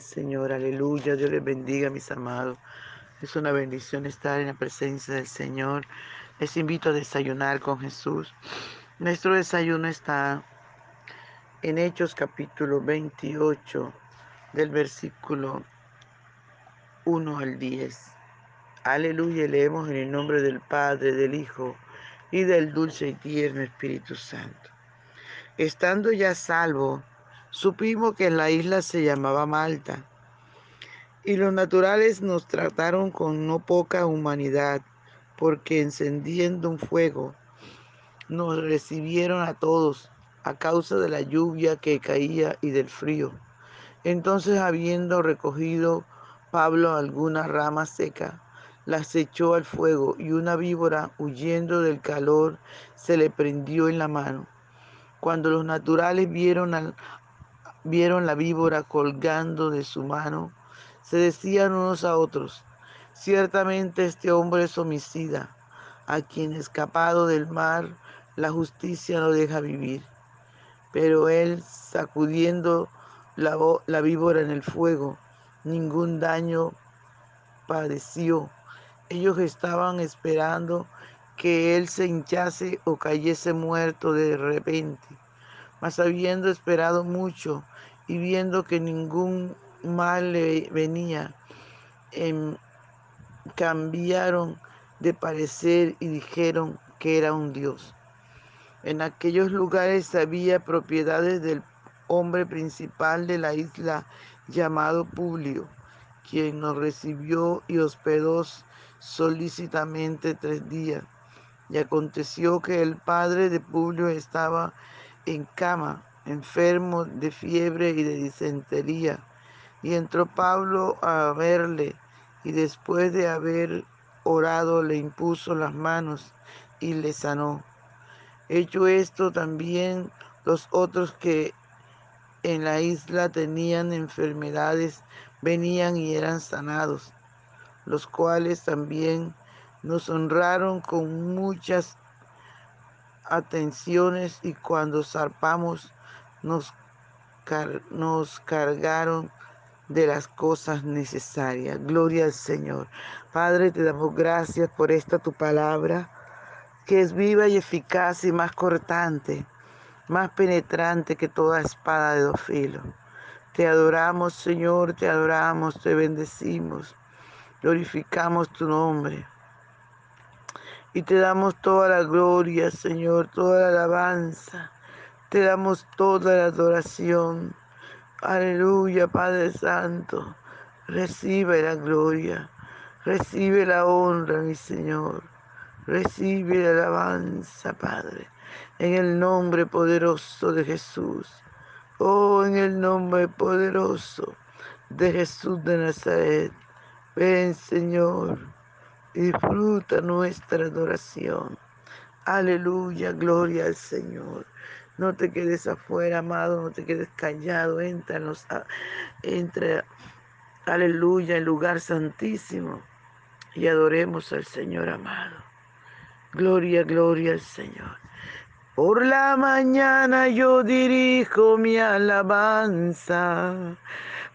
Señor, aleluya. Dios les bendiga, mis amados. Es una bendición estar en la presencia del Señor. Les invito a desayunar con Jesús. Nuestro desayuno está en Hechos capítulo 28, del versículo 1 al 10. Aleluya, leemos en el nombre del Padre, del Hijo y del dulce y tierno Espíritu Santo. Estando ya salvo, supimos que la isla se llamaba Malta y los naturales nos trataron con no poca humanidad, porque encendiendo un fuego, nos recibieron a todos a causa de la lluvia que caía y del frío. Entonces, habiendo recogido Pablo alguna rama seca, las echó al fuego y una víbora, huyendo del calor, se le prendió en la mano. Cuando los naturales vieron, al, vieron la víbora colgando de su mano, se decían unos a otros, ciertamente este hombre es homicida, a quien escapado del mar la justicia no deja vivir. Pero él, sacudiendo la, la víbora en el fuego, ningún daño padeció. Ellos estaban esperando que él se hinchase o cayese muerto de repente. Mas habiendo esperado mucho y viendo que ningún mal le venía, em, cambiaron de parecer y dijeron que era un dios. En aquellos lugares había propiedades del hombre principal de la isla llamado Publio, quien nos recibió y hospedó solícitamente tres días. Y aconteció que el padre de Publio estaba en cama, enfermo de fiebre y de disentería. Y entró Pablo a verle y después de haber orado le impuso las manos y le sanó. Hecho esto también los otros que en la isla tenían enfermedades venían y eran sanados, los cuales también nos honraron con muchas atenciones y cuando zarpamos nos, nos cargaron de las cosas necesarias. Gloria al Señor. Padre, te damos gracias por esta tu palabra, que es viva y eficaz y más cortante, más penetrante que toda espada de dos filos. Te adoramos, Señor, te adoramos, te bendecimos, glorificamos tu nombre. Y te damos toda la gloria, Señor, toda la alabanza. Te damos toda la adoración. Aleluya, Padre Santo. Recibe la gloria. Recibe la honra, mi Señor. Recibe la alabanza, Padre. En el nombre poderoso de Jesús. Oh, en el nombre poderoso de Jesús de Nazaret. Ven, Señor. Disfruta nuestra adoración. Aleluya, gloria al Señor. No te quedes afuera, amado, no te quedes callado. Entra, entra, aleluya, el lugar santísimo y adoremos al Señor amado. Gloria, gloria al Señor. Por la mañana yo dirijo mi alabanza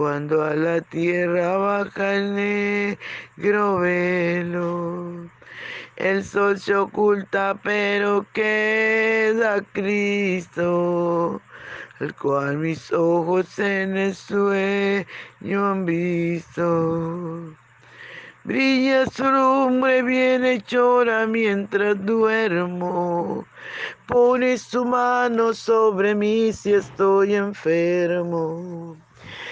cuando a la tierra baja el negro velo. El sol se oculta, pero queda Cristo, el cual mis ojos en el sueño han visto. Brilla su lumbre bienhechora mientras duermo. Pone su mano sobre mí si estoy enfermo.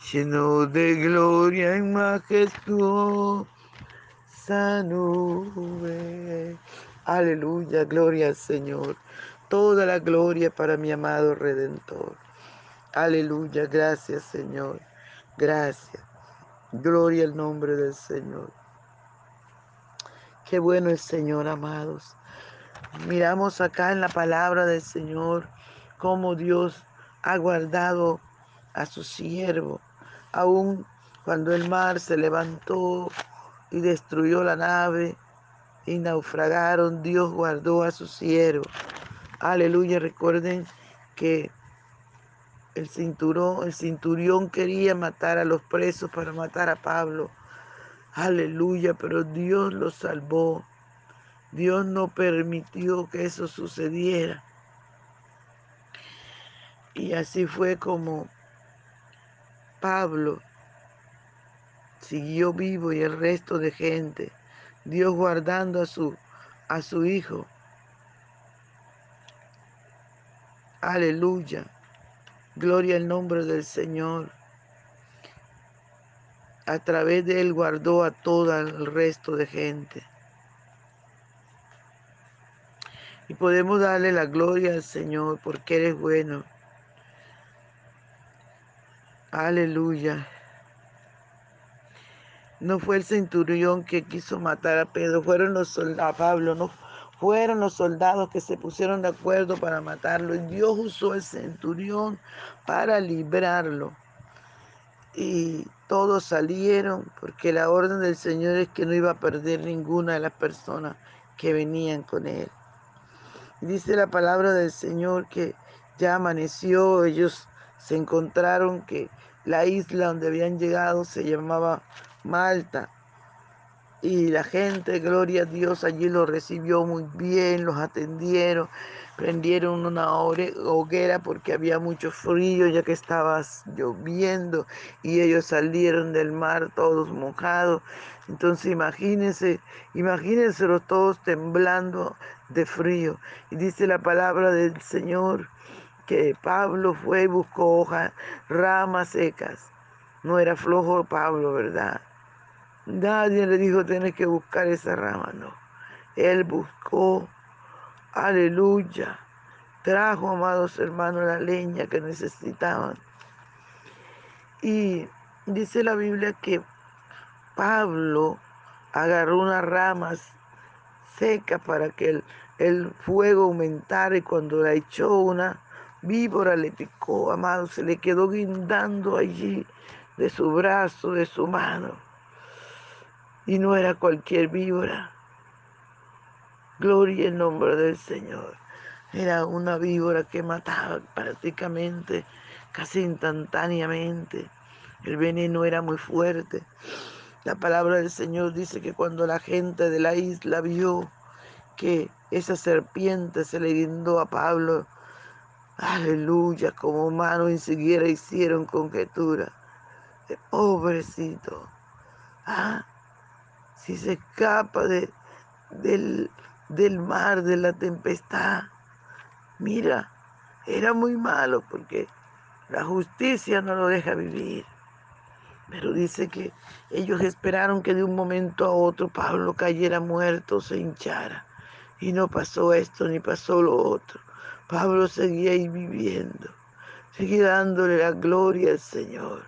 lleno de gloria en majestuosa nube. Aleluya, gloria al Señor. Toda la gloria para mi amado Redentor. Aleluya, gracias Señor. Gracias. Gloria al nombre del Señor. Qué bueno el Señor, amados. Miramos acá en la palabra del Señor cómo Dios ha guardado a su siervo, aun cuando el mar se levantó y destruyó la nave y naufragaron, Dios guardó a su siervo. Aleluya, recuerden que el cinturón, cinturión quería matar a los presos para matar a Pablo. Aleluya, pero Dios lo salvó. Dios no permitió que eso sucediera. Y así fue como Pablo siguió vivo y el resto de gente, Dios guardando a su, a su hijo. Aleluya. Gloria al nombre del Señor. A través de él guardó a todo el resto de gente. Y podemos darle la gloria al Señor porque eres bueno. Aleluya. No fue el centurión que quiso matar a Pedro, fueron los soldados, Pablo, no fueron los soldados que se pusieron de acuerdo para matarlo. Y Dios usó el centurión para librarlo. Y todos salieron porque la orden del Señor es que no iba a perder ninguna de las personas que venían con él. dice la palabra del Señor que ya amaneció, ellos se encontraron que la isla donde habían llegado se llamaba Malta y la gente, gloria a Dios, allí los recibió muy bien, los atendieron, prendieron una hoguera porque había mucho frío ya que estaba lloviendo y ellos salieron del mar todos mojados. Entonces imagínense, imagínense los todos temblando de frío. Y dice la palabra del Señor que Pablo fue y buscó hojas, ramas secas. No era flojo Pablo, ¿verdad? Nadie le dijo, tienes que buscar esa rama, no. Él buscó, aleluya, trajo, amados hermanos, la leña que necesitaban. Y dice la Biblia que Pablo agarró unas ramas secas para que el, el fuego aumentara y cuando la echó una víbora le picó, amado, se le quedó guindando allí de su brazo, de su mano y no era cualquier víbora. Gloria en nombre del Señor. Era una víbora que mataba prácticamente, casi instantáneamente. El veneno era muy fuerte. La palabra del Señor dice que cuando la gente de la isla vio que esa serpiente se le guindó a Pablo, aleluya, como humanos siquiera hicieron conjetura. Pobrecito. Ah, si se escapa de, del, del mar, de la tempestad, Mira, era muy malo porque la justicia no lo deja vivir. Pero dice que ellos esperaron que de un momento a otro Pablo cayera muerto, se hinchara. Y no pasó esto ni pasó lo otro. Pablo seguía ahí viviendo, seguía dándole la gloria al Señor.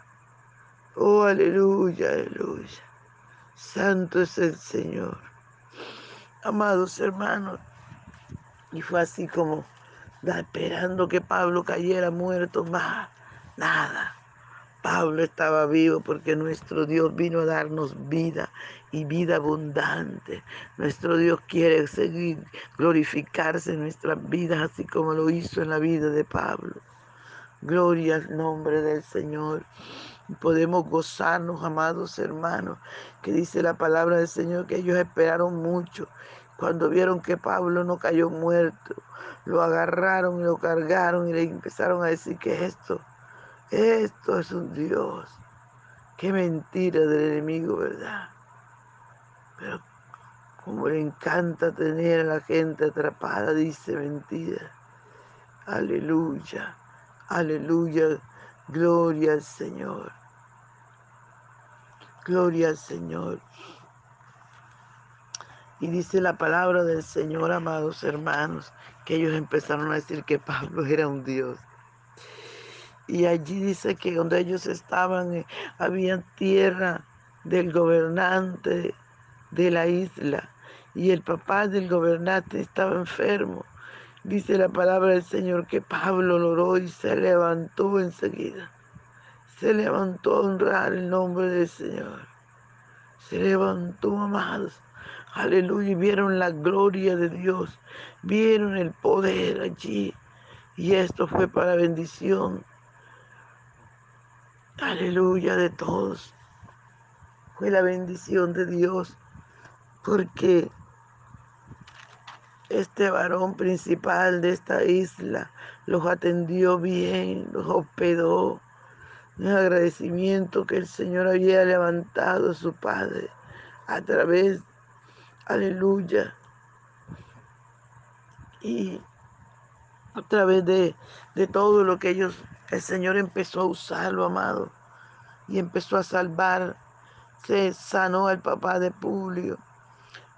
Oh, aleluya, aleluya. Santo es el Señor. Amados hermanos, y fue así como esperando que Pablo cayera muerto, más nada. Pablo estaba vivo porque nuestro Dios vino a darnos vida y vida abundante. Nuestro Dios quiere seguir glorificarse en nuestras vidas, así como lo hizo en la vida de Pablo. Gloria al nombre del Señor. Podemos gozarnos, amados hermanos, que dice la palabra del Señor que ellos esperaron mucho. Cuando vieron que Pablo no cayó muerto, lo agarraron y lo cargaron y le empezaron a decir que esto, esto es un Dios. Qué mentira del enemigo, ¿verdad? Como le encanta tener a la gente atrapada, dice mentira. Aleluya, aleluya, gloria al Señor. Gloria al Señor. Y dice la palabra del Señor, amados hermanos, que ellos empezaron a decir que Pablo era un Dios. Y allí dice que donde ellos estaban eh, había tierra del gobernante de la isla y el papá del gobernante estaba enfermo. Dice la palabra del Señor que Pablo lo oró y se levantó enseguida. Se levantó a honrar el nombre del Señor. Se levantó, amados. Aleluya, y vieron la gloria de Dios, vieron el poder allí. Y esto fue para bendición. Aleluya de todos. Fue la bendición de Dios porque este varón principal de esta isla los atendió bien, los hospedó. Un agradecimiento que el Señor había levantado a su Padre a través Aleluya. Y a través de, de todo lo que ellos, el Señor empezó a usarlo, amado, y empezó a salvar. Se sanó al papá de Publio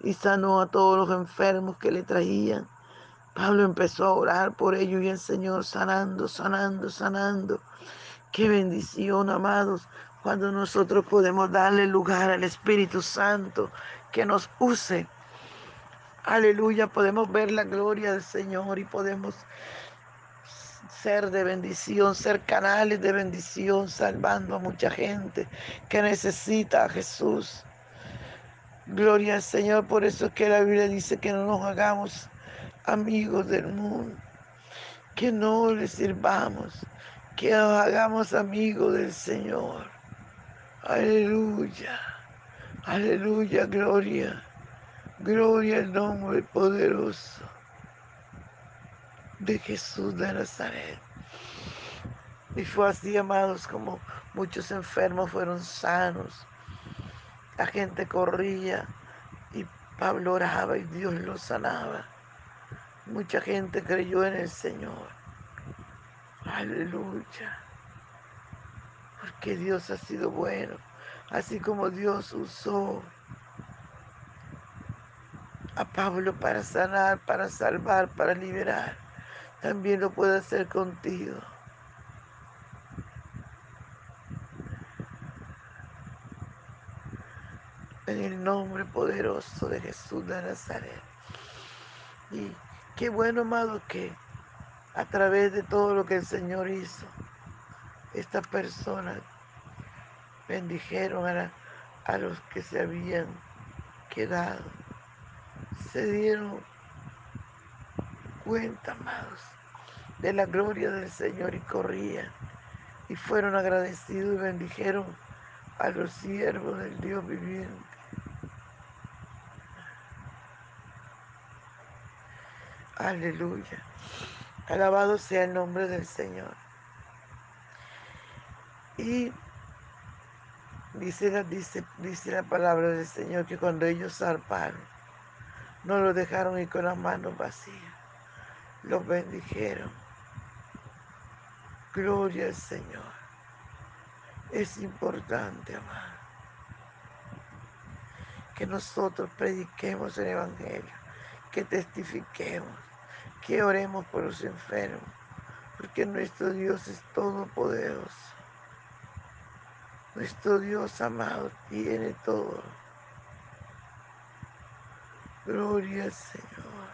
y sanó a todos los enfermos que le traían. Pablo empezó a orar por ellos y el Señor sanando, sanando, sanando. Qué bendición, amados, cuando nosotros podemos darle lugar al Espíritu Santo que nos use. Aleluya, podemos ver la gloria del Señor y podemos ser de bendición, ser canales de bendición, salvando a mucha gente que necesita a Jesús. Gloria al Señor, por eso es que la Biblia dice que no nos hagamos amigos del mundo, que no le sirvamos, que nos hagamos amigos del Señor. Aleluya. Aleluya, gloria. Gloria al nombre poderoso de Jesús de Nazaret. Y fue así, amados, como muchos enfermos fueron sanos. La gente corría y Pablo oraba y Dios lo sanaba. Mucha gente creyó en el Señor. Aleluya. Porque Dios ha sido bueno así como Dios usó a Pablo para sanar, para salvar, para liberar, también lo puede hacer contigo. En el nombre poderoso de Jesús de Nazaret. Y qué bueno, amado, que a través de todo lo que el Señor hizo, estas personas bendijeron a, a los que se habían quedado. Se dieron cuenta, amados, de la gloria del Señor y corrían y fueron agradecidos y bendijeron a los siervos del Dios viviente. Aleluya. Alabado sea el nombre del Señor. Y dice la, dice, dice la palabra del Señor que cuando ellos zarparon, no lo dejaron ir con las manos vacías, los bendijeron. Gloria al Señor. Es importante, amado, que nosotros prediquemos el Evangelio, que testifiquemos, que oremos por los enfermos, porque nuestro Dios es todopoderoso. Nuestro Dios amado tiene todo. Gloria al Señor.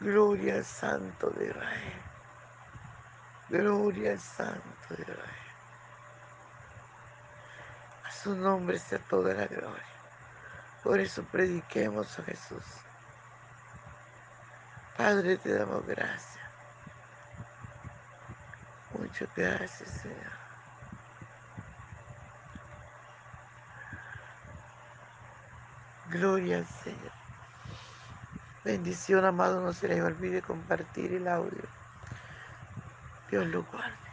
Gloria al Santo de Israel. Gloria al Santo de Israel. A su nombre sea toda la gloria. Por eso prediquemos a Jesús. Padre, te damos gracias. Muchas gracias, Señor. Gloria al Señor. Bendición, amado, no se les olvide compartir el audio. Dios lo guarde.